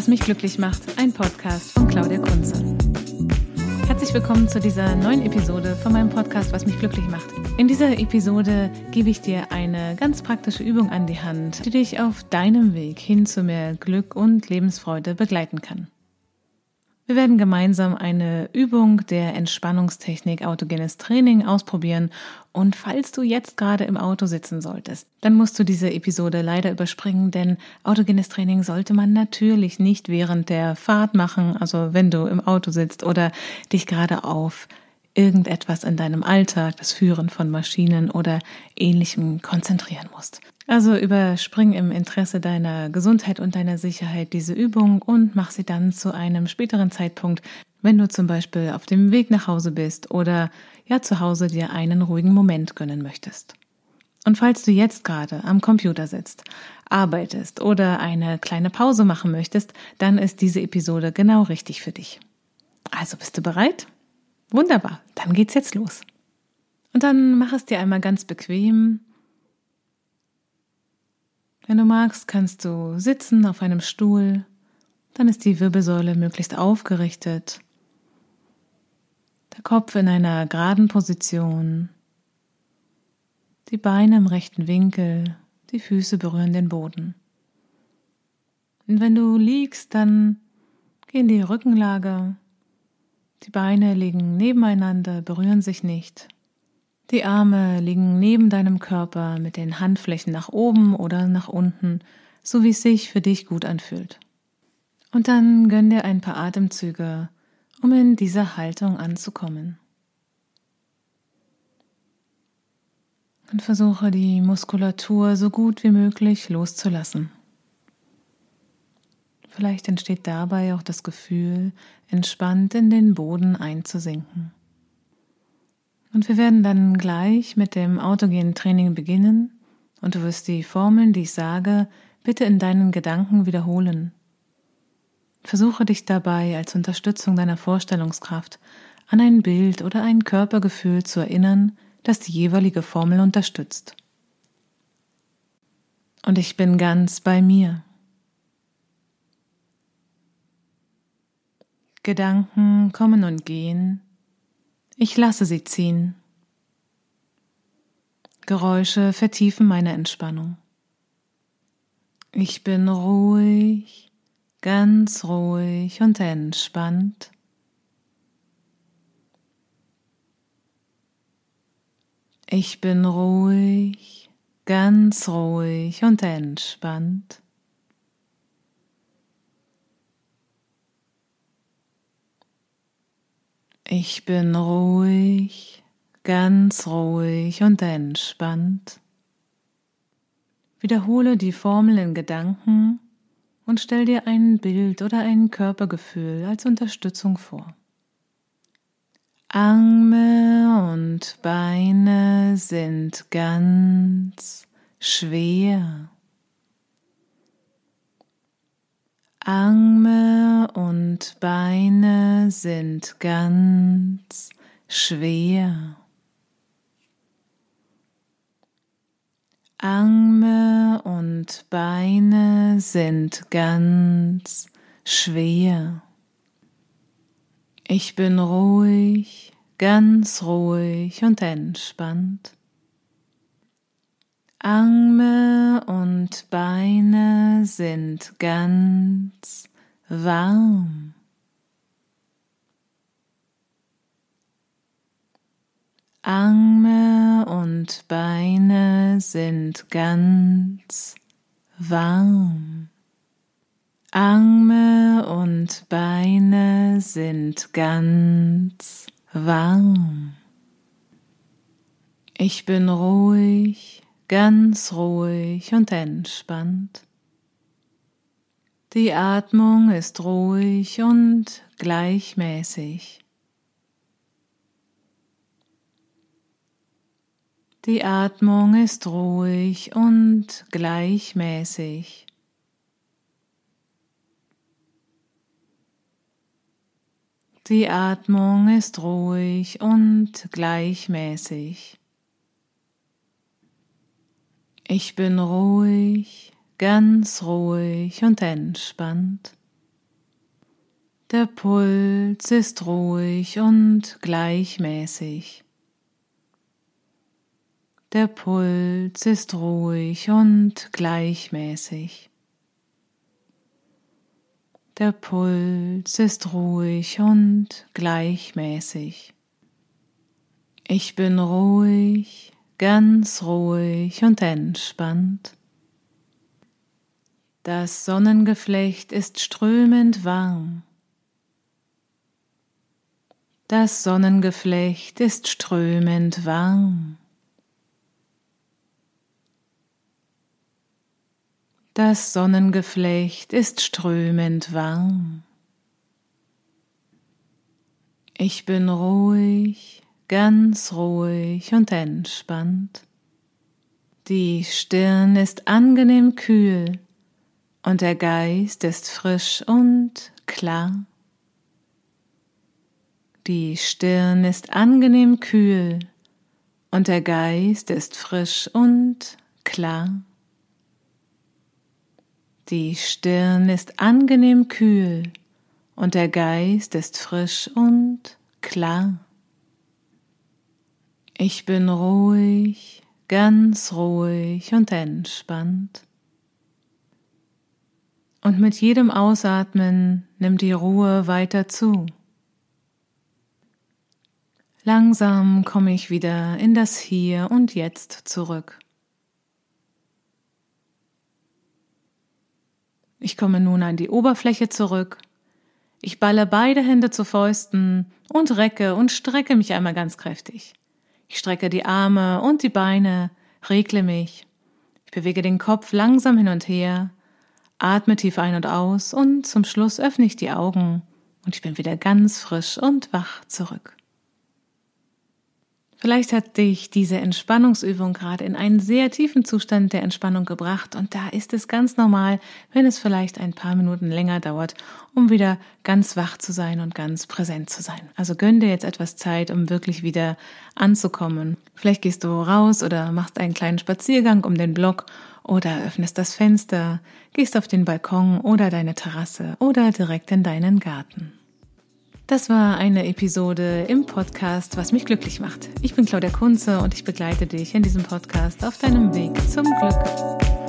Was mich glücklich macht, ein Podcast von Claudia Kunze. Herzlich willkommen zu dieser neuen Episode von meinem Podcast Was mich glücklich macht. In dieser Episode gebe ich dir eine ganz praktische Übung an die Hand, die dich auf deinem Weg hin zu mehr Glück und Lebensfreude begleiten kann. Wir werden gemeinsam eine Übung der Entspannungstechnik autogenes Training ausprobieren. Und falls du jetzt gerade im Auto sitzen solltest, dann musst du diese Episode leider überspringen, denn autogenes Training sollte man natürlich nicht während der Fahrt machen, also wenn du im Auto sitzt oder dich gerade auf irgendetwas in deinem Alltag, das Führen von Maschinen oder ähnlichem konzentrieren musst. Also überspring im Interesse deiner Gesundheit und deiner Sicherheit diese Übung und mach sie dann zu einem späteren Zeitpunkt, wenn du zum Beispiel auf dem Weg nach Hause bist oder ja zu Hause dir einen ruhigen Moment gönnen möchtest. Und falls du jetzt gerade am Computer sitzt, arbeitest oder eine kleine Pause machen möchtest, dann ist diese Episode genau richtig für dich. Also bist du bereit? Wunderbar, dann geht's jetzt los. Und dann mach es dir einmal ganz bequem. Wenn du magst, kannst du sitzen auf einem Stuhl. Dann ist die Wirbelsäule möglichst aufgerichtet. Der Kopf in einer geraden Position. Die Beine im rechten Winkel. Die Füße berühren den Boden. Und wenn du liegst, dann geh in die Rückenlage die Beine liegen nebeneinander, berühren sich nicht. Die Arme liegen neben deinem Körper mit den Handflächen nach oben oder nach unten, so wie es sich für dich gut anfühlt. Und dann gönn dir ein paar Atemzüge, um in dieser Haltung anzukommen. Und versuche die Muskulatur so gut wie möglich loszulassen. Vielleicht entsteht dabei auch das Gefühl, entspannt in den Boden einzusinken. Und wir werden dann gleich mit dem autogenen Training beginnen und du wirst die Formeln, die ich sage, bitte in deinen Gedanken wiederholen. Versuche dich dabei als Unterstützung deiner Vorstellungskraft an ein Bild oder ein Körpergefühl zu erinnern, das die jeweilige Formel unterstützt. Und ich bin ganz bei mir. Gedanken kommen und gehen. Ich lasse sie ziehen. Geräusche vertiefen meine Entspannung. Ich bin ruhig, ganz ruhig und entspannt. Ich bin ruhig, ganz ruhig und entspannt. Ich bin ruhig, ganz ruhig und entspannt. Wiederhole die Formel in Gedanken und stell dir ein Bild oder ein Körpergefühl als Unterstützung vor. Arme und Beine sind ganz schwer. Arme und Beine sind ganz schwer. Arme und Beine sind ganz schwer. Ich bin ruhig, ganz ruhig und entspannt. Arme und Beine sind ganz warm. Arme und Beine sind ganz warm. Arme und Beine sind ganz warm. Ich bin ruhig ganz ruhig und entspannt. Die Atmung ist ruhig und gleichmäßig. Die Atmung ist ruhig und gleichmäßig. Die Atmung ist ruhig und gleichmäßig. Ich bin ruhig, ganz ruhig und entspannt. Der Puls ist ruhig und gleichmäßig. Der Puls ist ruhig und gleichmäßig. Der Puls ist ruhig und gleichmäßig. Ich bin ruhig, ganz ruhig und entspannt. Das Sonnengeflecht ist strömend warm. Das Sonnengeflecht ist strömend warm. Das Sonnengeflecht ist strömend warm. Ich bin ruhig, ganz ruhig und entspannt. Die Stirn ist angenehm kühl und der Geist ist frisch und klar. Die Stirn ist angenehm kühl und der Geist ist frisch und klar. Die Stirn ist angenehm kühl und der Geist ist frisch und klar. Ich bin ruhig, ganz ruhig und entspannt. Und mit jedem Ausatmen nimmt die Ruhe weiter zu. Langsam komme ich wieder in das Hier und Jetzt zurück. Ich komme nun an die Oberfläche zurück. Ich balle beide Hände zu Fäusten und recke und strecke mich einmal ganz kräftig. Ich strecke die Arme und die Beine, regle mich. Ich bewege den Kopf langsam hin und her, atme tief ein und aus und zum Schluss öffne ich die Augen und ich bin wieder ganz frisch und wach zurück. Vielleicht hat dich diese Entspannungsübung gerade in einen sehr tiefen Zustand der Entspannung gebracht und da ist es ganz normal, wenn es vielleicht ein paar Minuten länger dauert, um wieder ganz wach zu sein und ganz präsent zu sein. Also gönn dir jetzt etwas Zeit, um wirklich wieder anzukommen. Vielleicht gehst du raus oder machst einen kleinen Spaziergang um den Block oder öffnest das Fenster, gehst auf den Balkon oder deine Terrasse oder direkt in deinen Garten. Das war eine Episode im Podcast, was mich glücklich macht. Ich bin Claudia Kunze und ich begleite dich in diesem Podcast auf deinem Weg zum Glück.